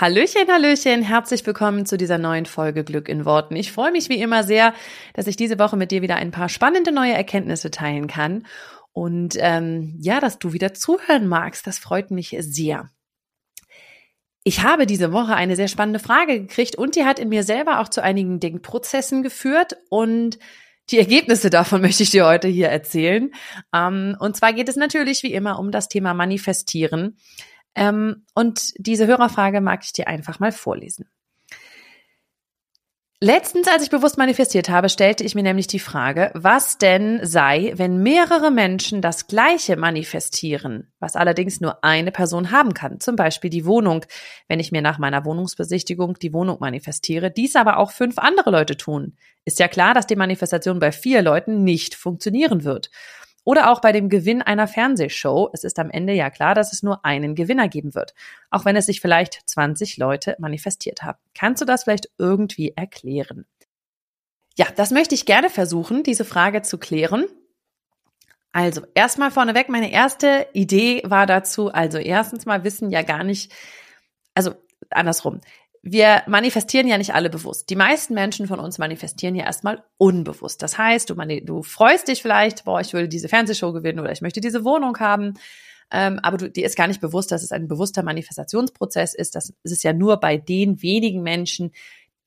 Hallöchen, Hallöchen, herzlich willkommen zu dieser neuen Folge Glück in Worten. Ich freue mich wie immer sehr, dass ich diese Woche mit dir wieder ein paar spannende neue Erkenntnisse teilen kann. Und ähm, ja, dass du wieder zuhören magst, das freut mich sehr. Ich habe diese Woche eine sehr spannende Frage gekriegt und die hat in mir selber auch zu einigen Denkprozessen geführt und die Ergebnisse davon möchte ich dir heute hier erzählen. Ähm, und zwar geht es natürlich wie immer um das Thema Manifestieren. Ähm, und diese Hörerfrage mag ich dir einfach mal vorlesen. Letztens, als ich bewusst manifestiert habe, stellte ich mir nämlich die Frage, was denn sei, wenn mehrere Menschen das Gleiche manifestieren, was allerdings nur eine Person haben kann, zum Beispiel die Wohnung, wenn ich mir nach meiner Wohnungsbesichtigung die Wohnung manifestiere, dies aber auch fünf andere Leute tun. Ist ja klar, dass die Manifestation bei vier Leuten nicht funktionieren wird. Oder auch bei dem Gewinn einer Fernsehshow. Es ist am Ende ja klar, dass es nur einen Gewinner geben wird. Auch wenn es sich vielleicht 20 Leute manifestiert haben. Kannst du das vielleicht irgendwie erklären? Ja, das möchte ich gerne versuchen, diese Frage zu klären. Also, erstmal vorneweg, meine erste Idee war dazu, also erstens mal wissen ja gar nicht, also andersrum wir manifestieren ja nicht alle bewusst. Die meisten Menschen von uns manifestieren ja erstmal unbewusst. Das heißt, du, du freust dich vielleicht, boah, ich will diese Fernsehshow gewinnen oder ich möchte diese Wohnung haben. Ähm, aber du, dir ist gar nicht bewusst, dass es ein bewusster Manifestationsprozess ist. Das ist ja nur bei den wenigen Menschen,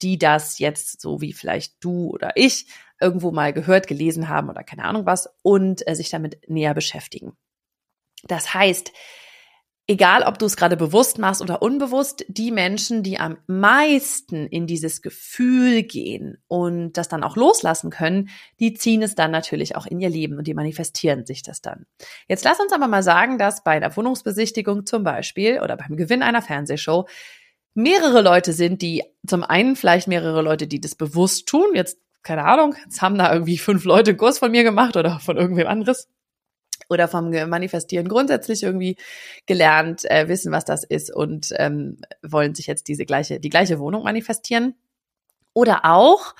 die das jetzt, so wie vielleicht du oder ich, irgendwo mal gehört, gelesen haben oder keine Ahnung was und äh, sich damit näher beschäftigen. Das heißt, egal ob du es gerade bewusst machst oder unbewusst, die Menschen, die am meisten in dieses Gefühl gehen und das dann auch loslassen können, die ziehen es dann natürlich auch in ihr Leben und die manifestieren sich das dann. Jetzt lass uns aber mal sagen, dass bei einer Wohnungsbesichtigung zum Beispiel oder beim Gewinn einer Fernsehshow mehrere Leute sind, die zum einen vielleicht mehrere Leute, die das bewusst tun. Jetzt, keine Ahnung, jetzt haben da irgendwie fünf Leute einen Kurs von mir gemacht oder von irgendwem anderes oder vom Manifestieren grundsätzlich irgendwie gelernt, äh, wissen, was das ist und ähm, wollen sich jetzt diese gleiche, die gleiche Wohnung manifestieren. Oder auch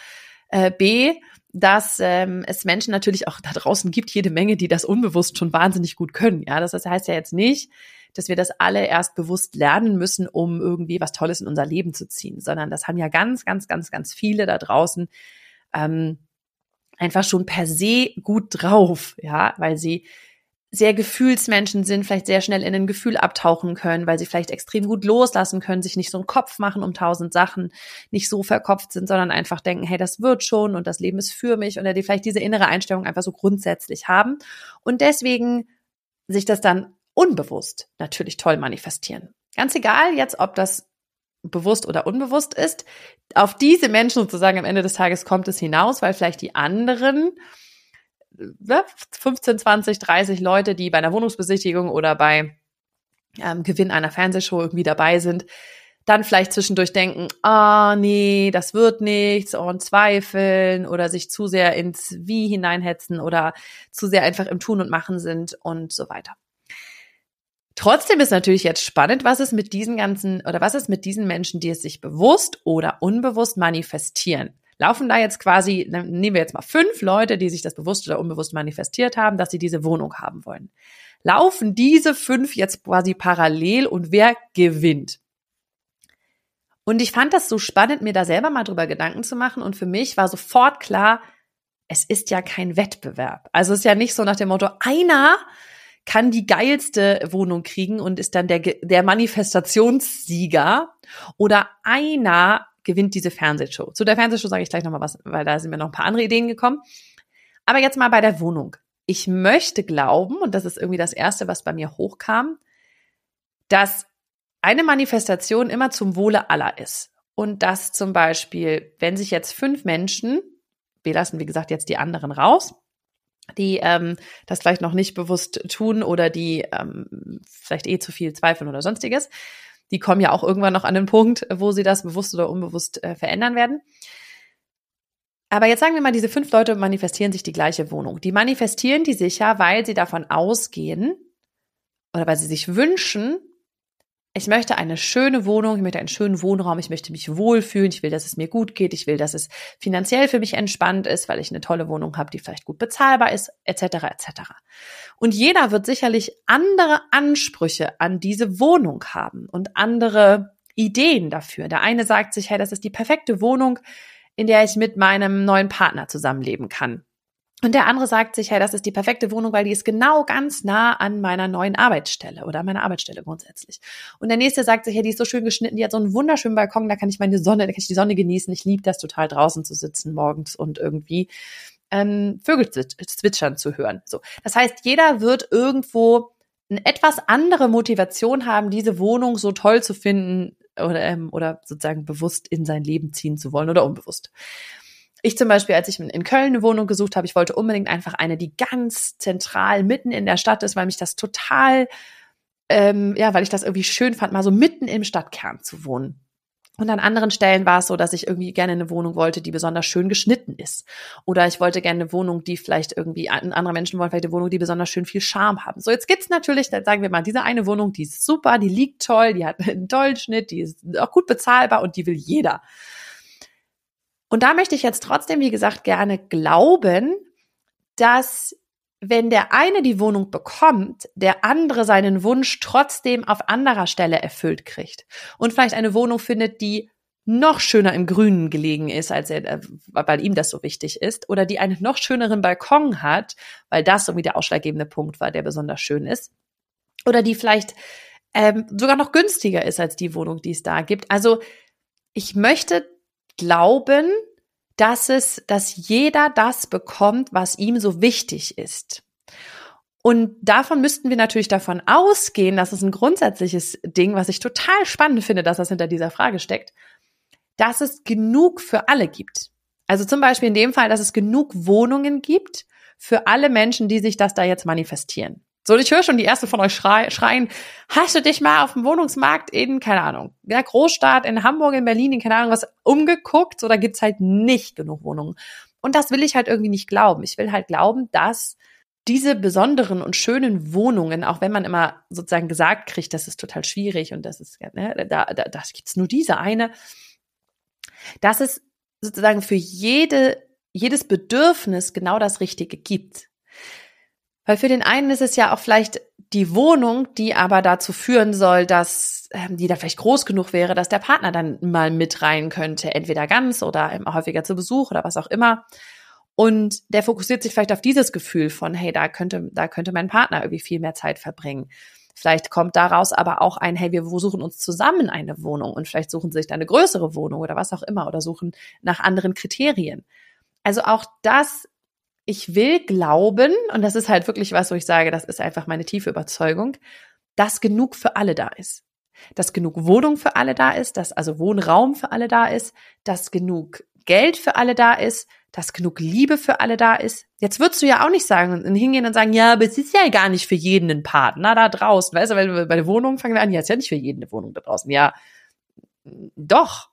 äh, B, dass ähm, es Menschen natürlich auch da draußen gibt, jede Menge, die das unbewusst schon wahnsinnig gut können. Ja, das heißt ja jetzt nicht, dass wir das alle erst bewusst lernen müssen, um irgendwie was Tolles in unser Leben zu ziehen, sondern das haben ja ganz, ganz, ganz, ganz viele da draußen ähm, einfach schon per se gut drauf, ja, weil sie sehr Gefühlsmenschen sind, vielleicht sehr schnell in ein Gefühl abtauchen können, weil sie vielleicht extrem gut loslassen können, sich nicht so einen Kopf machen um tausend Sachen, nicht so verkopft sind, sondern einfach denken, hey, das wird schon und das Leben ist für mich oder die vielleicht diese innere Einstellung einfach so grundsätzlich haben und deswegen sich das dann unbewusst natürlich toll manifestieren. Ganz egal jetzt, ob das bewusst oder unbewusst ist, auf diese Menschen sozusagen am Ende des Tages kommt es hinaus, weil vielleicht die anderen 15, 20, 30 Leute, die bei einer Wohnungsbesichtigung oder bei ähm, Gewinn einer Fernsehshow irgendwie dabei sind, dann vielleicht zwischendurch denken, ah, oh, nee, das wird nichts und zweifeln oder sich zu sehr ins Wie hineinhetzen oder zu sehr einfach im Tun und Machen sind und so weiter. Trotzdem ist natürlich jetzt spannend, was ist mit diesen ganzen oder was ist mit diesen Menschen, die es sich bewusst oder unbewusst manifestieren laufen da jetzt quasi, nehmen wir jetzt mal fünf Leute, die sich das bewusst oder unbewusst manifestiert haben, dass sie diese Wohnung haben wollen. Laufen diese fünf jetzt quasi parallel und wer gewinnt? Und ich fand das so spannend, mir da selber mal drüber Gedanken zu machen. Und für mich war sofort klar, es ist ja kein Wettbewerb. Also es ist ja nicht so nach dem Motto, einer kann die geilste Wohnung kriegen und ist dann der, der Manifestationssieger oder einer gewinnt diese Fernsehshow. Zu der Fernsehshow sage ich gleich nochmal was, weil da sind mir noch ein paar andere Ideen gekommen. Aber jetzt mal bei der Wohnung. Ich möchte glauben, und das ist irgendwie das Erste, was bei mir hochkam, dass eine Manifestation immer zum Wohle aller ist. Und dass zum Beispiel, wenn sich jetzt fünf Menschen, wir lassen wie gesagt jetzt die anderen raus, die ähm, das vielleicht noch nicht bewusst tun oder die ähm, vielleicht eh zu viel zweifeln oder sonstiges, die kommen ja auch irgendwann noch an den Punkt, wo sie das bewusst oder unbewusst äh, verändern werden. Aber jetzt sagen wir mal, diese fünf Leute manifestieren sich die gleiche Wohnung. Die manifestieren die sicher, weil sie davon ausgehen oder weil sie sich wünschen, ich möchte eine schöne Wohnung, ich möchte einen schönen Wohnraum, ich möchte mich wohlfühlen, ich will, dass es mir gut geht, ich will, dass es finanziell für mich entspannt ist, weil ich eine tolle Wohnung habe, die vielleicht gut bezahlbar ist, etc. etc. Und jeder wird sicherlich andere Ansprüche an diese Wohnung haben und andere Ideen dafür. Der eine sagt sich, hey, das ist die perfekte Wohnung, in der ich mit meinem neuen Partner zusammenleben kann. Und der andere sagt sich, hey, das ist die perfekte Wohnung, weil die ist genau ganz nah an meiner neuen Arbeitsstelle oder meiner Arbeitsstelle grundsätzlich. Und der nächste sagt sich, hey, die ist so schön geschnitten, die hat so einen wunderschönen Balkon, da kann ich meine Sonne, da kann ich die Sonne genießen. Ich liebe das total draußen zu sitzen morgens und irgendwie ähm, Vögel zwitschern zu hören. So, das heißt, jeder wird irgendwo eine etwas andere Motivation haben, diese Wohnung so toll zu finden oder, ähm, oder sozusagen bewusst in sein Leben ziehen zu wollen oder unbewusst. Ich zum Beispiel, als ich in Köln eine Wohnung gesucht habe, ich wollte unbedingt einfach eine, die ganz zentral mitten in der Stadt ist, weil mich das total, ähm, ja, weil ich das irgendwie schön fand, mal so mitten im Stadtkern zu wohnen. Und an anderen Stellen war es so, dass ich irgendwie gerne eine Wohnung wollte, die besonders schön geschnitten ist. Oder ich wollte gerne eine Wohnung, die vielleicht irgendwie, andere Menschen wollen vielleicht eine Wohnung, die besonders schön viel Charme haben. So, jetzt gibt's natürlich, dann sagen wir mal, diese eine Wohnung, die ist super, die liegt toll, die hat einen tollen Schnitt, die ist auch gut bezahlbar und die will jeder. Und da möchte ich jetzt trotzdem, wie gesagt, gerne glauben, dass wenn der eine die Wohnung bekommt, der andere seinen Wunsch trotzdem auf anderer Stelle erfüllt kriegt und vielleicht eine Wohnung findet, die noch schöner im Grünen gelegen ist, als er, äh, weil ihm das so wichtig ist, oder die einen noch schöneren Balkon hat, weil das irgendwie der ausschlaggebende Punkt war, der besonders schön ist, oder die vielleicht ähm, sogar noch günstiger ist als die Wohnung, die es da gibt. Also ich möchte glauben, dass es, dass jeder das bekommt, was ihm so wichtig ist. Und davon müssten wir natürlich davon ausgehen, dass es ein grundsätzliches Ding, was ich total spannend finde, dass das hinter dieser Frage steckt, dass es genug für alle gibt. Also zum Beispiel in dem Fall, dass es genug Wohnungen gibt für alle Menschen, die sich das da jetzt manifestieren. So, ich höre schon die erste von euch schreien, hast du dich mal auf dem Wohnungsmarkt in, keine Ahnung, der Großstadt, in Hamburg, in Berlin, in keine Ahnung was, umgeguckt oder gibt's halt nicht genug Wohnungen? Und das will ich halt irgendwie nicht glauben. Ich will halt glauben, dass diese besonderen und schönen Wohnungen, auch wenn man immer sozusagen gesagt kriegt, das ist total schwierig und das ist, ne, da, da, da gibt's nur diese eine, dass es sozusagen für jede, jedes Bedürfnis genau das Richtige gibt. Weil für den einen ist es ja auch vielleicht die Wohnung, die aber dazu führen soll, dass ähm, die da vielleicht groß genug wäre, dass der Partner dann mal mit rein könnte, entweder ganz oder häufiger zu Besuch oder was auch immer. Und der fokussiert sich vielleicht auf dieses Gefühl von, hey, da könnte, da könnte mein Partner irgendwie viel mehr Zeit verbringen. Vielleicht kommt daraus aber auch ein, hey, wir suchen uns zusammen eine Wohnung und vielleicht suchen sie sich da eine größere Wohnung oder was auch immer oder suchen nach anderen Kriterien. Also auch das ich will glauben, und das ist halt wirklich was, wo ich sage, das ist einfach meine tiefe Überzeugung, dass genug für alle da ist. Dass genug Wohnung für alle da ist, dass also Wohnraum für alle da ist, dass genug Geld für alle da ist, dass genug Liebe für alle da ist. Jetzt würdest du ja auch nicht sagen und hingehen und sagen, ja, aber es ist ja gar nicht für jeden ein Partner da draußen. Weißt du, weil bei der Wohnung fangen wir an, ja, es ist ja nicht für jeden eine Wohnung da draußen. Ja, doch,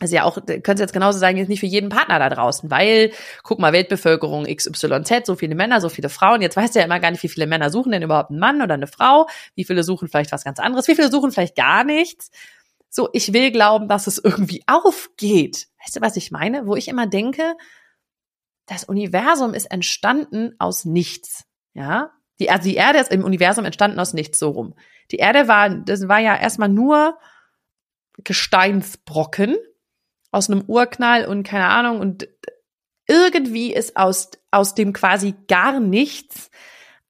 also ja auch, könnte jetzt genauso sagen, jetzt nicht für jeden Partner da draußen, weil, guck mal, Weltbevölkerung XYZ, so viele Männer, so viele Frauen. Jetzt weißt du ja immer gar nicht, wie viele Männer suchen denn überhaupt einen Mann oder eine Frau, wie viele suchen vielleicht was ganz anderes, wie viele suchen vielleicht gar nichts. So, ich will glauben, dass es irgendwie aufgeht. Weißt du, was ich meine? Wo ich immer denke, das Universum ist entstanden aus nichts. Ja, die, also die Erde ist im Universum entstanden aus nichts, so rum. Die Erde war, das war ja erstmal nur Gesteinsbrocken aus einem Urknall und keine Ahnung und irgendwie ist aus, aus dem quasi gar nichts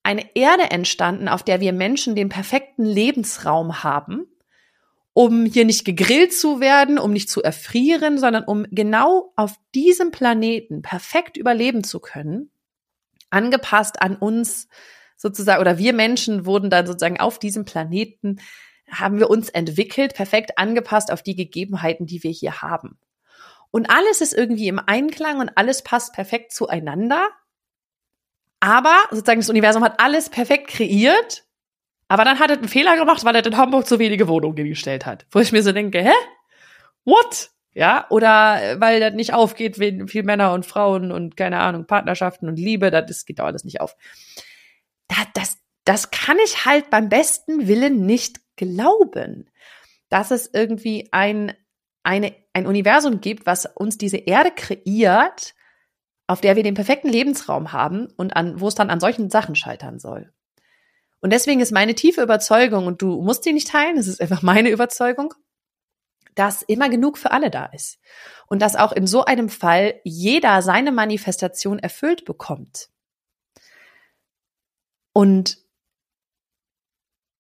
eine Erde entstanden, auf der wir Menschen den perfekten Lebensraum haben, um hier nicht gegrillt zu werden, um nicht zu erfrieren, sondern um genau auf diesem Planeten perfekt überleben zu können, angepasst an uns sozusagen, oder wir Menschen wurden dann sozusagen auf diesem Planeten, haben wir uns entwickelt, perfekt angepasst auf die Gegebenheiten, die wir hier haben. Und alles ist irgendwie im Einklang und alles passt perfekt zueinander. Aber sozusagen das Universum hat alles perfekt kreiert. Aber dann hat es einen Fehler gemacht, weil er in Hamburg zu wenige Wohnungen gestellt hat. Wo ich mir so denke, hä? What? Ja, oder äh, weil das nicht aufgeht, wenn viel Männer und Frauen und keine Ahnung, Partnerschaften und Liebe, das, das geht doch alles nicht auf. Das, das, das kann ich halt beim besten Willen nicht glauben, dass es irgendwie ein, eine, ein Universum gibt, was uns diese Erde kreiert, auf der wir den perfekten Lebensraum haben und an, wo es dann an solchen Sachen scheitern soll. Und deswegen ist meine tiefe Überzeugung, und du musst sie nicht teilen, es ist einfach meine Überzeugung, dass immer genug für alle da ist. Und dass auch in so einem Fall jeder seine Manifestation erfüllt bekommt. Und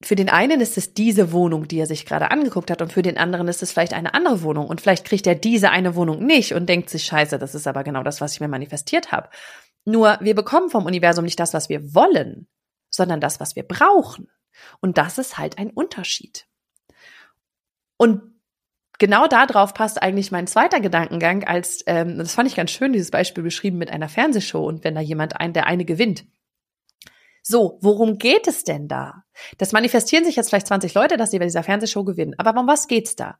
für den einen ist es diese Wohnung, die er sich gerade angeguckt hat, und für den anderen ist es vielleicht eine andere Wohnung. Und vielleicht kriegt er diese eine Wohnung nicht und denkt sich, scheiße, das ist aber genau das, was ich mir manifestiert habe. Nur wir bekommen vom Universum nicht das, was wir wollen, sondern das, was wir brauchen. Und das ist halt ein Unterschied. Und genau darauf passt eigentlich mein zweiter Gedankengang, als ähm, das fand ich ganz schön, dieses Beispiel beschrieben mit einer Fernsehshow und wenn da jemand ein, der eine gewinnt. So, worum geht es denn da? Das manifestieren sich jetzt vielleicht 20 Leute, dass sie bei dieser Fernsehshow gewinnen. Aber um was geht's da?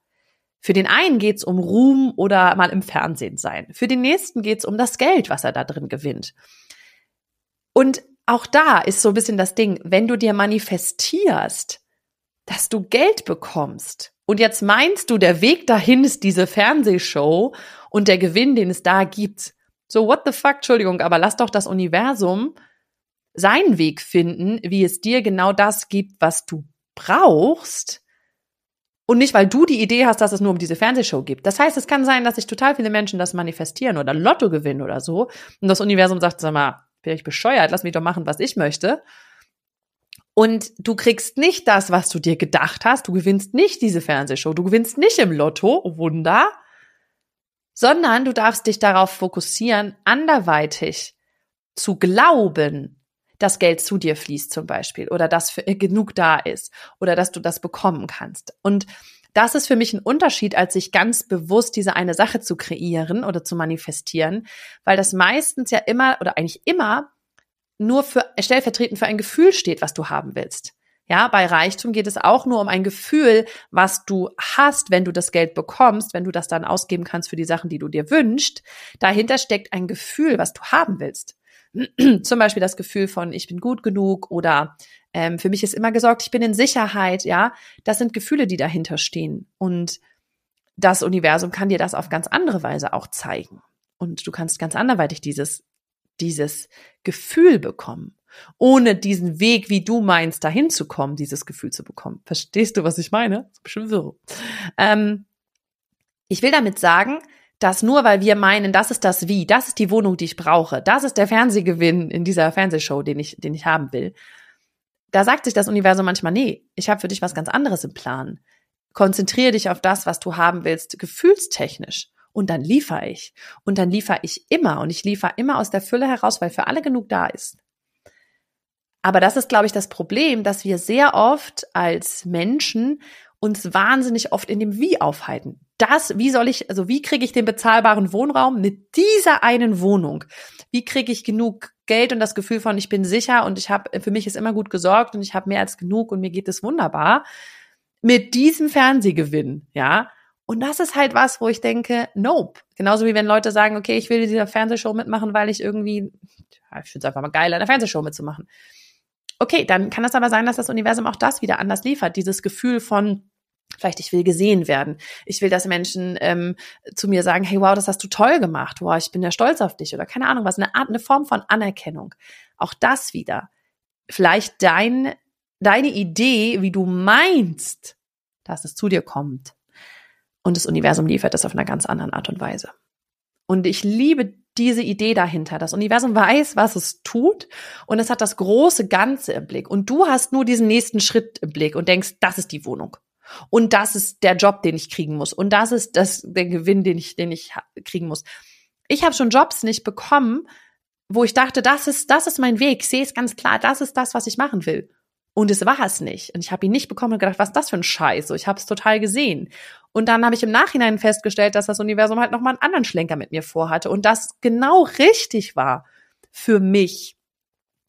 Für den einen geht's um Ruhm oder mal im Fernsehen sein. Für den nächsten geht's um das Geld, was er da drin gewinnt. Und auch da ist so ein bisschen das Ding, wenn du dir manifestierst, dass du Geld bekommst und jetzt meinst du, der Weg dahin ist diese Fernsehshow und der Gewinn, den es da gibt. So, what the fuck, Entschuldigung, aber lass doch das Universum seinen Weg finden, wie es dir genau das gibt, was du brauchst. Und nicht, weil du die Idee hast, dass es nur um diese Fernsehshow gibt. Das heißt, es kann sein, dass sich total viele Menschen das manifestieren oder Lotto gewinnen oder so. Und das Universum sagt, sag mal, bin ich bescheuert, lass mich doch machen, was ich möchte. Und du kriegst nicht das, was du dir gedacht hast. Du gewinnst nicht diese Fernsehshow. Du gewinnst nicht im Lotto, Wunder, sondern du darfst dich darauf fokussieren, anderweitig zu glauben, dass Geld zu dir fließt zum Beispiel oder dass für, genug da ist oder dass du das bekommen kannst. Und das ist für mich ein Unterschied, als sich ganz bewusst diese eine Sache zu kreieren oder zu manifestieren, weil das meistens ja immer oder eigentlich immer nur für stellvertretend für ein Gefühl steht, was du haben willst. Ja, bei Reichtum geht es auch nur um ein Gefühl, was du hast, wenn du das Geld bekommst, wenn du das dann ausgeben kannst für die Sachen, die du dir wünschst. Dahinter steckt ein Gefühl, was du haben willst. Zum Beispiel das Gefühl von, ich bin gut genug oder ähm, für mich ist immer gesorgt, ich bin in Sicherheit, ja. Das sind Gefühle, die dahinter stehen. Und das Universum kann dir das auf ganz andere Weise auch zeigen. Und du kannst ganz anderweitig dieses, dieses Gefühl bekommen. Ohne diesen Weg, wie du meinst, dahin zu kommen, dieses Gefühl zu bekommen. Verstehst du, was ich meine? Das ist bestimmt so. Ähm, ich will damit sagen, dass nur weil wir meinen, das ist das Wie, das ist die Wohnung, die ich brauche, das ist der Fernsehgewinn in dieser Fernsehshow, den ich, den ich haben will, da sagt sich das Universum manchmal, nee, ich habe für dich was ganz anderes im Plan. Konzentriere dich auf das, was du haben willst, gefühlstechnisch. Und dann liefere ich. Und dann liefere ich immer. Und ich liefere immer aus der Fülle heraus, weil für alle genug da ist. Aber das ist, glaube ich, das Problem, dass wir sehr oft als Menschen uns wahnsinnig oft in dem Wie aufhalten das, wie soll ich, also wie kriege ich den bezahlbaren Wohnraum mit dieser einen Wohnung? Wie kriege ich genug Geld und das Gefühl von, ich bin sicher und ich habe, für mich ist immer gut gesorgt und ich habe mehr als genug und mir geht es wunderbar mit diesem Fernsehgewinn, ja? Und das ist halt was, wo ich denke, nope. Genauso wie wenn Leute sagen, okay, ich will dieser Fernsehshow mitmachen, weil ich irgendwie, ja, ich finde es einfach mal geil, eine Fernsehshow mitzumachen. Okay, dann kann es aber sein, dass das Universum auch das wieder anders liefert. Dieses Gefühl von, Vielleicht ich will gesehen werden. Ich will, dass Menschen ähm, zu mir sagen, hey, wow, das hast du toll gemacht. Wow, ich bin ja stolz auf dich. Oder keine Ahnung was, eine Art, eine Form von Anerkennung. Auch das wieder. Vielleicht dein, deine Idee, wie du meinst, dass es zu dir kommt. Und das Universum liefert das auf einer ganz anderen Art und Weise. Und ich liebe diese Idee dahinter. Das Universum weiß, was es tut und es hat das große Ganze im Blick. Und du hast nur diesen nächsten Schritt im Blick und denkst, das ist die Wohnung. Und das ist der Job, den ich kriegen muss. Und das ist das, der Gewinn, den ich, den ich kriegen muss. Ich habe schon Jobs nicht bekommen, wo ich dachte, das ist, das ist mein Weg. Ich sehe es ganz klar, das ist das, was ich machen will. Und es war es nicht. Und ich habe ihn nicht bekommen und gedacht, was ist das für ein Scheiß? So, ich habe es total gesehen. Und dann habe ich im Nachhinein festgestellt, dass das Universum halt nochmal einen anderen Schlenker mit mir vorhatte und das genau richtig war für mich.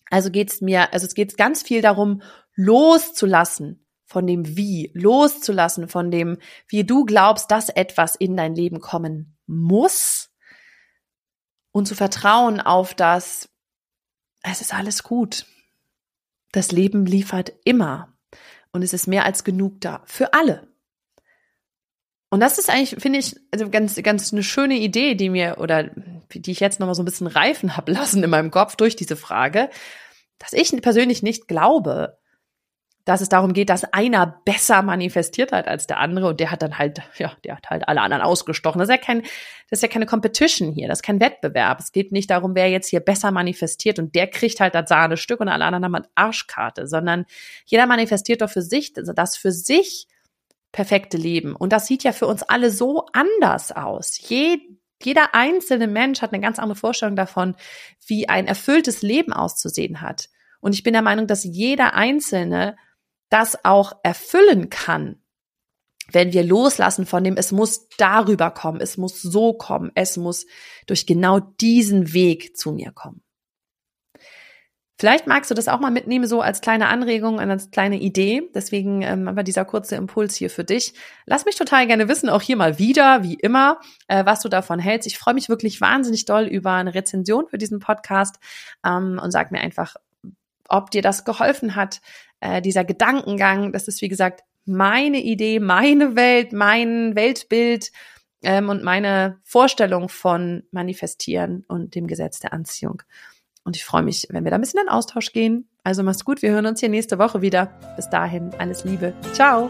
Also geht's mir, also es geht ganz viel darum, loszulassen von dem Wie, loszulassen von dem, wie du glaubst, dass etwas in dein Leben kommen muss und zu vertrauen auf das, es ist alles gut. Das Leben liefert immer und es ist mehr als genug da für alle. Und das ist eigentlich, finde ich, also ganz, ganz eine schöne Idee, die mir oder die ich jetzt nochmal so ein bisschen reifen habe lassen in meinem Kopf durch diese Frage, dass ich persönlich nicht glaube, dass es darum geht, dass einer besser manifestiert hat als der andere und der hat dann halt, ja, der hat halt alle anderen ausgestochen. Das ist ja kein, das ist ja keine Competition hier, das ist kein Wettbewerb. Es geht nicht darum, wer jetzt hier besser manifestiert und der kriegt halt das Sahnestück und alle anderen haben eine Arschkarte, sondern jeder manifestiert doch für sich, also das für sich perfekte Leben. Und das sieht ja für uns alle so anders aus. Je, jeder einzelne Mensch hat eine ganz andere Vorstellung davon, wie ein erfülltes Leben auszusehen hat. Und ich bin der Meinung, dass jeder Einzelne das auch erfüllen kann, wenn wir loslassen von dem, es muss darüber kommen, es muss so kommen, es muss durch genau diesen Weg zu mir kommen. Vielleicht magst du das auch mal mitnehmen, so als kleine Anregung, als kleine Idee. Deswegen ähm, aber dieser kurze Impuls hier für dich. Lass mich total gerne wissen, auch hier mal wieder, wie immer, äh, was du davon hältst. Ich freue mich wirklich wahnsinnig doll über eine Rezension für diesen Podcast ähm, und sag mir einfach, ob dir das geholfen hat, äh, dieser Gedankengang. Das ist, wie gesagt, meine Idee, meine Welt, mein Weltbild ähm, und meine Vorstellung von Manifestieren und dem Gesetz der Anziehung. Und ich freue mich, wenn wir da ein bisschen in Austausch gehen. Also mach's gut, wir hören uns hier nächste Woche wieder. Bis dahin, alles Liebe. Ciao.